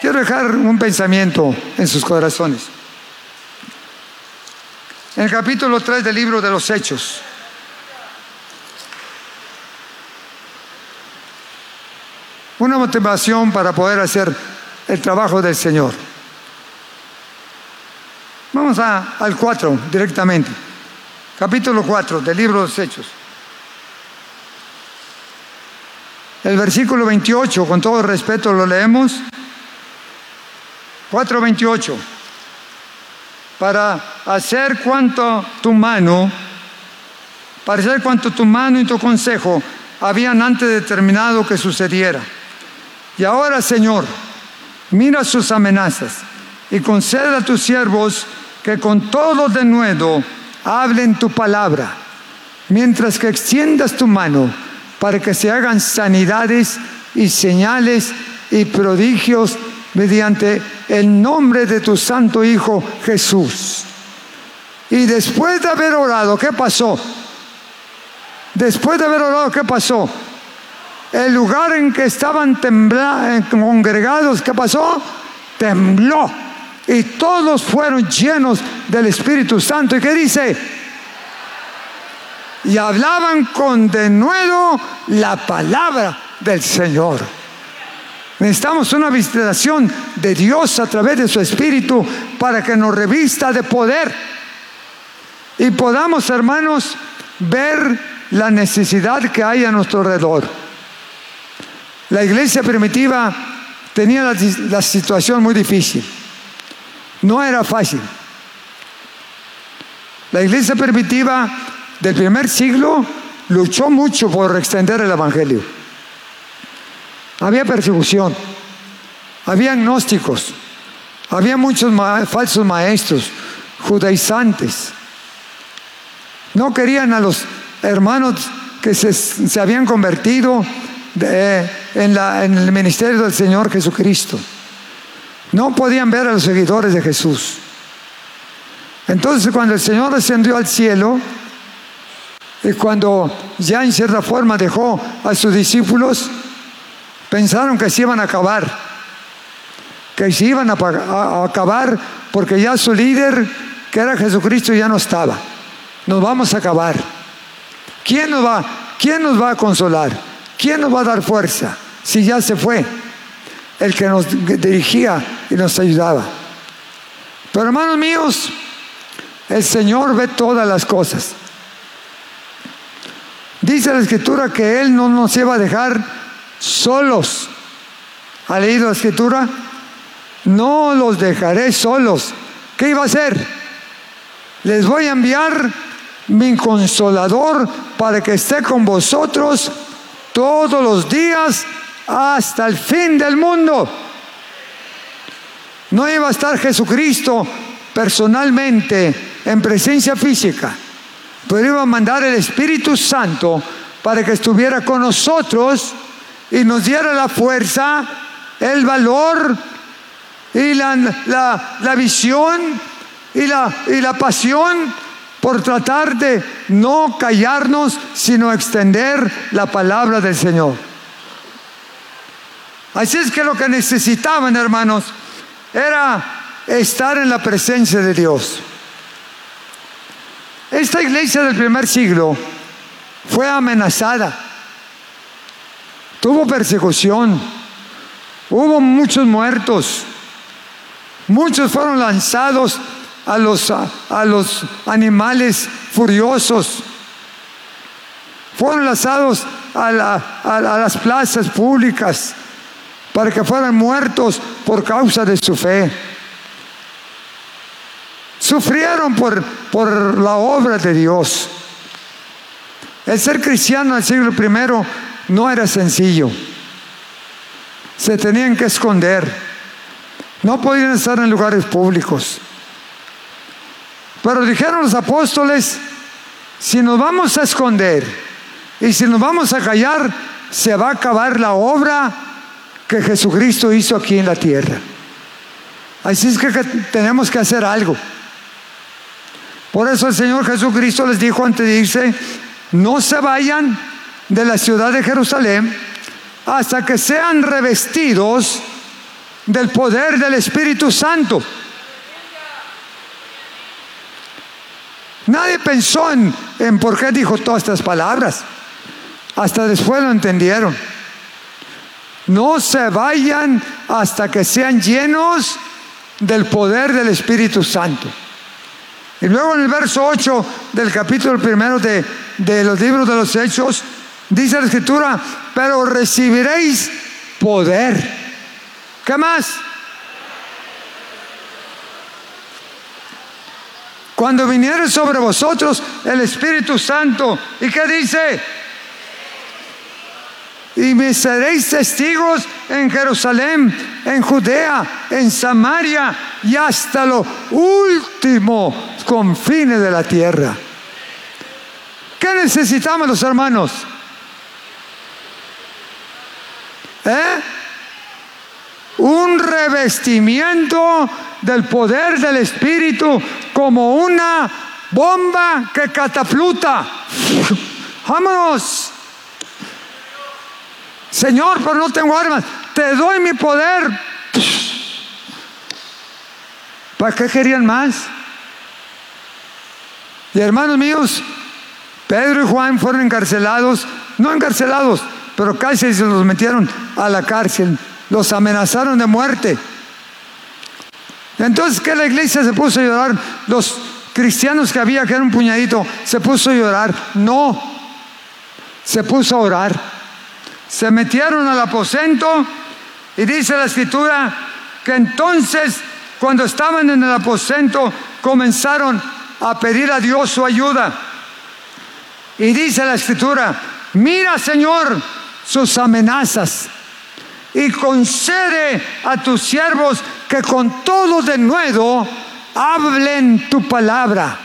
Quiero dejar un pensamiento en sus corazones. En el capítulo 3 del libro de los Hechos. Una motivación para poder hacer el trabajo del Señor. Vamos a, al 4 directamente. Capítulo 4 del libro de los Hechos. El versículo 28, con todo respeto, lo leemos. 4.28. Para hacer cuanto tu mano, para hacer cuanto tu mano y tu consejo habían antes determinado que sucediera. Y ahora, Señor, mira sus amenazas y concede a tus siervos que con todo de nuevo hablen tu palabra, mientras que extiendas tu mano para que se hagan sanidades y señales y prodigios mediante el nombre de tu santo Hijo Jesús. Y después de haber orado, ¿qué pasó? Después de haber orado, ¿qué pasó? El lugar en que estaban congregados, ¿qué pasó? Tembló. Y todos fueron llenos del Espíritu Santo. ¿Y qué dice? Y hablaban con denuedo la palabra del Señor. Necesitamos una visitación de Dios a través de su Espíritu para que nos revista de poder y podamos, hermanos, ver la necesidad que hay a nuestro alrededor. La iglesia primitiva tenía la, la situación muy difícil. No era fácil. La iglesia primitiva del primer siglo luchó mucho por extender el Evangelio. Había persecución, había agnósticos, había muchos falsos maestros, judaizantes. No querían a los hermanos que se, habían convertido en, en el ministerio del Señor Jesucristo. No podían ver a los seguidores de Jesús. Entonces cuando el Señor descendió al cielo, y cuando ya en cierta forma dejó a sus discípulos, Pensaron que se iban a acabar, que se iban a, acabar porque ya su líder, que era Jesucristo, ya no estaba. Nos vamos a acabar. ¿Quién nos va, quién nos va a consolar? ¿Quién nos va a dar fuerza si ya se fue? El que nos dirigía y nos ayudaba. Pero hermanos míos, el Señor ve todas las cosas. Dice la escritura que Él no nos iba a dejar solos. ¿Ha leído la escritura? No los dejaré solos. ¿Qué iba a hacer? Les voy a enviar mi consolador para que esté con vosotros todos los días hasta el fin del mundo. No iba a estar Jesucristo personalmente en presencia física, pero iba a mandar el Espíritu Santo para que estuviera con nosotros y nos diera la fuerza, el valor y la, visión y la, y la pasión por tratar de no callarnos, sino extender la palabra del Señor. Así es que lo que necesitaban, hermanos, era estar en la presencia de Dios. Esta iglesia del primer siglo fue amenazada Tuvo persecución, hubo muchos muertos, muchos fueron lanzados a los, a, los animales furiosos, fueron lanzados a, a las plazas públicas para que fueran muertos por causa de su fe. Sufrieron por, por la obra de Dios. El ser cristiano del siglo I no era sencillo. Se tenían que esconder. No podían estar en lugares públicos. Pero dijeron los apóstoles, si nos vamos a esconder y si nos vamos a callar, se va a acabar la obra que Jesucristo hizo aquí en la tierra. Así es que tenemos que hacer algo. Por eso el Señor Jesucristo les dijo antes de irse, no se vayan de la ciudad de Jerusalén hasta que sean revestidos del poder del Espíritu Santo. Nadie pensó en, por qué dijo todas estas palabras. Hasta después lo entendieron. No se vayan hasta que sean llenos del poder del Espíritu Santo. Y luego en el verso 8 del capítulo primero de, de los libros de los Hechos, dice la Escritura, pero recibiréis poder. ¿Qué más? Cuando viniere sobre vosotros el Espíritu Santo, ¿y qué dice? Y me seréis testigos en Jerusalén, en Judea, en Samaria y hasta lo último confines de la tierra. ¿Qué necesitamos los hermanos? ¿Eh? Un revestimiento del poder del Espíritu como una bomba que catapulta. Vámonos. Señor, pero no tengo armas. Te doy mi poder. ¿Para qué querían más? Y hermanos míos, Pedro y Juan fueron encarcelados, no encarcelados, pero casi se los metieron a la cárcel, los amenazaron de muerte. Entonces, ¿qué la iglesia se puso a llorar? Los cristianos que había, que era un puñadito, se puso a llorar. No, se puso a orar. Se metieron al aposento y dice la escritura que entonces, cuando estaban en el aposento, comenzaron a pedir a Dios su ayuda. Y dice la escritura, mira Señor sus amenazas y concede a tus siervos que con todo de nuevo hablen tu palabra.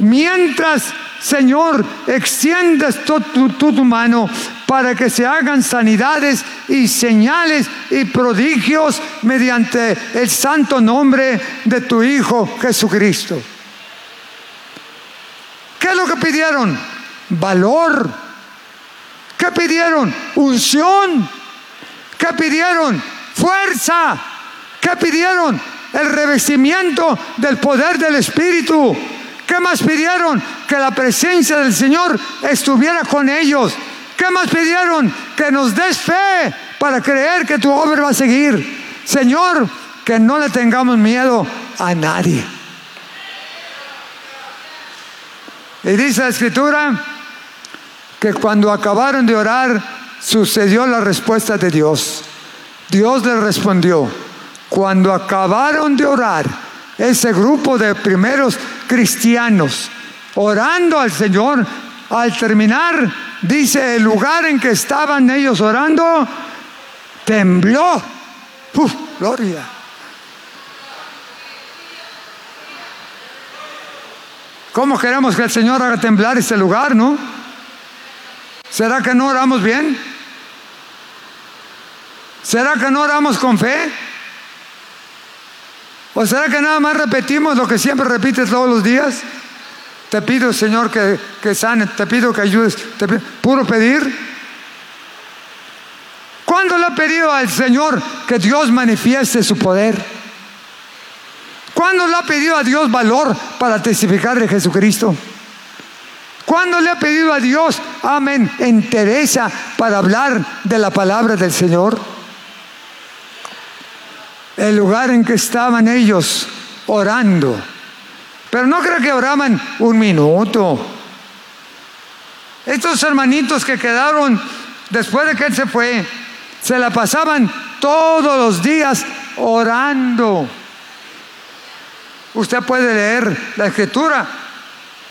Mientras, Señor, extiendes tu, mano para que se hagan sanidades y señales y prodigios mediante el santo nombre de tu Hijo Jesucristo. ¿Qué es lo que pidieron? Valor. ¿Qué pidieron? Unción. ¿Qué pidieron? Fuerza. ¿Qué pidieron? El revestimiento del poder del Espíritu. ¿Qué más pidieron? Que la presencia del Señor estuviera con ellos. ¿Qué más pidieron? Que nos des fe para creer que tu obra va a seguir. Señor, que no le tengamos miedo a nadie. Y dice la escritura que cuando acabaron de orar sucedió la respuesta de Dios. Dios le respondió, cuando acabaron de orar, ese grupo de primeros cristianos, orando al Señor, al terminar, dice, el lugar en que estaban ellos orando, tembló. Uf, gloria. ¿Cómo queremos que el Señor haga temblar este lugar, no? ¿Será que no oramos bien? ¿Será que no oramos con fe? ¿O será que nada más repetimos lo que siempre repites todos los días? Te pido, Señor, que, que sane, te pido que ayudes, te puro pedir. ¿Cuándo le ha pedido al Señor que Dios manifieste su poder? ¿Cuándo le ha pedido a Dios valor para testificar de Jesucristo? ¿Cuándo le ha pedido a Dios, amén, entereza para hablar de la palabra del Señor? El lugar en que estaban ellos orando. Pero no creo que oraban un minuto. Estos hermanitos que quedaron después de que él se fue, se la pasaban todos los días orando. Usted puede leer la escritura,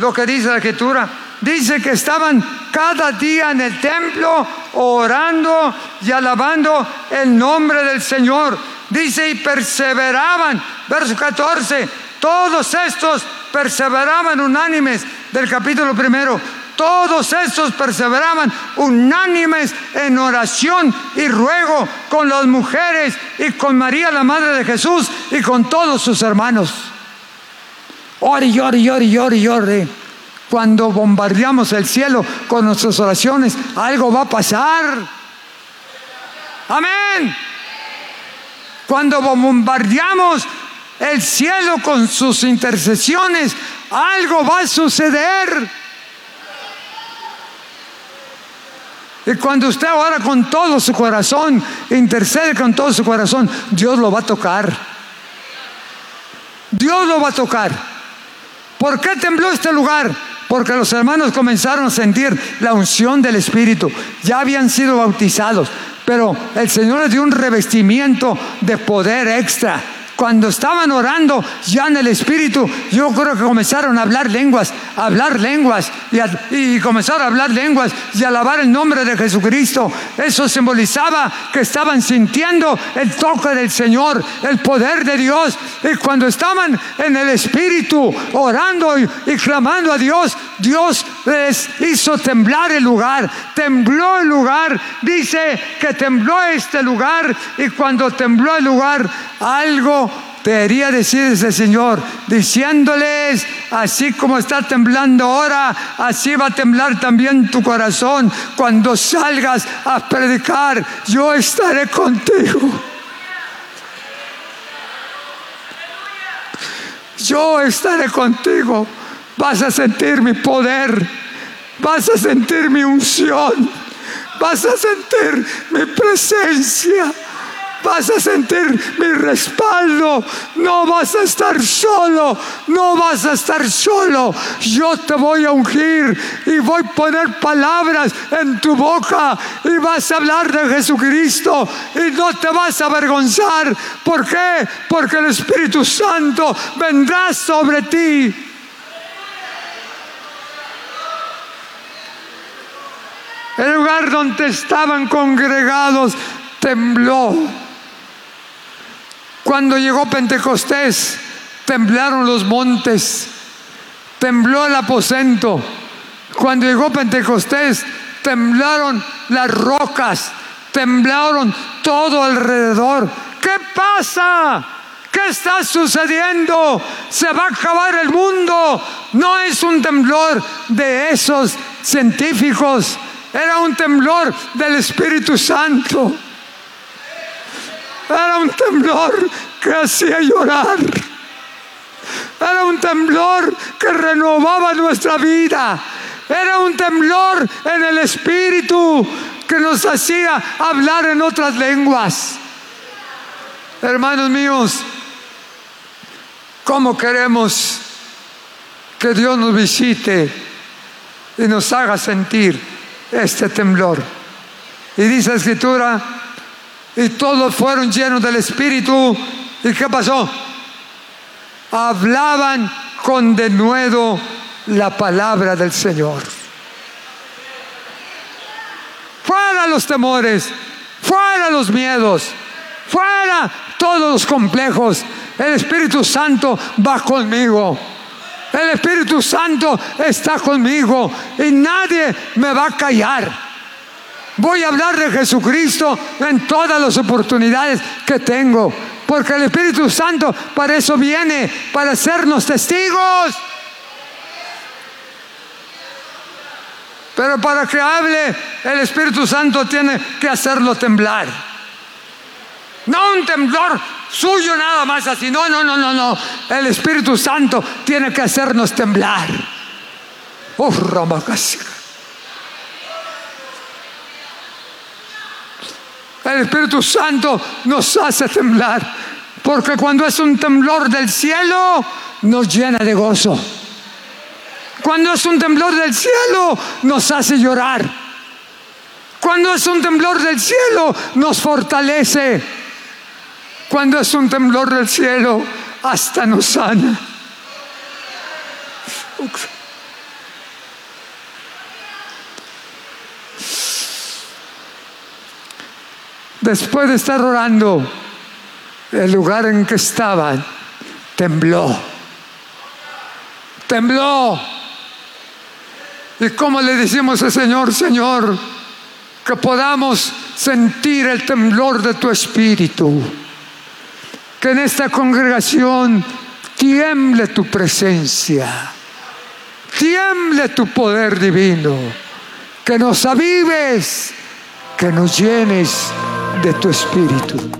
lo que dice la escritura. Dice que estaban cada día en el templo orando y alabando el nombre del Señor. Dice, y perseveraban, verso 14, todos estos perseveraban unánimes del capítulo primero. Todos estos perseveraban unánimes en oración y ruego con las mujeres y con María, la Madre de Jesús, y con todos sus hermanos. Ore y ore y ore y ore y ore. Cuando bombardeamos el cielo con nuestras oraciones, algo va a pasar. Amén. Cuando bombardeamos el cielo con sus intercesiones, algo va a suceder. Y cuando usted ora con todo su corazón, intercede con todo su corazón, Dios lo va a tocar. Dios lo va a tocar. ¿Por qué tembló este lugar? Porque los hermanos comenzaron a sentir la unción del Espíritu. Ya habían sido bautizados, pero el Señor les dio un revestimiento de poder extra cuando estaban orando ya en el Espíritu, yo creo que comenzaron a hablar lenguas, a hablar lenguas y, comenzaron a hablar lenguas y alabar el nombre de Jesucristo. Eso simbolizaba que estaban sintiendo el toque del Señor, el poder de Dios. Y cuando estaban en el Espíritu orando y, y clamando a Dios, Dios les hizo temblar el lugar, tembló el lugar. Dice que tembló este lugar y cuando tembló el lugar, algo debería decir ese Señor, diciéndoles, así como está temblando ahora, así va a temblar también tu corazón cuando salgas a predicar, yo estaré contigo. Yo estaré contigo. Vas a sentir mi poder. Vas a sentir mi unción. Vas a sentir mi presencia vas a sentir mi respaldo, no vas a estar solo, no vas a estar solo. Yo te voy a ungir y voy a poner palabras en tu boca y vas a hablar de Jesucristo y no te vas a avergonzar. ¿Por qué? Porque el Espíritu Santo vendrá sobre ti. El donde estaban congregados tembló. Cuando llegó Pentecostés, temblaron los montes, tembló el aposento. Cuando llegó Pentecostés, temblaron las rocas, temblaron todo alrededor. ¿Qué pasa? ¿Qué está sucediendo? Se va a acabar el mundo. No es un temblor de esos científicos, era un temblor del Espíritu Santo. Era un temblor que hacía llorar. Era un temblor que renovaba nuestra vida. Era un temblor en el espíritu que nos hacía hablar en otras lenguas. Hermanos míos, ¿cómo queremos que Dios nos visite y nos haga sentir este temblor? Y dice la escritura, y todos fueron llenos del Espíritu. ¿Y qué pasó? Hablaban con denuedo la palabra del Señor. Fuera los temores, fuera los miedos, fuera todos los complejos. El Espíritu Santo va conmigo. El Espíritu Santo está conmigo y nadie me va a callar. Voy a hablar de Jesucristo en todas las oportunidades que tengo. Porque el Espíritu Santo para eso viene, para hacernos testigos. Pero para que hable, el Espíritu Santo tiene que hacerlo temblar. No un temblor suyo nada más así. No, no, no, no, no. El Espíritu Santo tiene que hacernos temblar. Oh, El Espíritu Santo nos hace temblar, porque cuando es un temblor del cielo, nos llena de gozo. Cuando es un temblor del cielo, nos hace llorar. Cuando es un temblor del cielo, nos fortalece. Cuando es un temblor del cielo, hasta nos sana. después de estar orando, el lugar en que estaban tembló. Tembló. ¿Y cómo le decimos al Señor, Señor, que podamos sentir el temblor de tu espíritu? Que en esta congregación tiemble tu presencia, tiemble tu poder divino, que nos avives, que nos llenes de tu espíritu.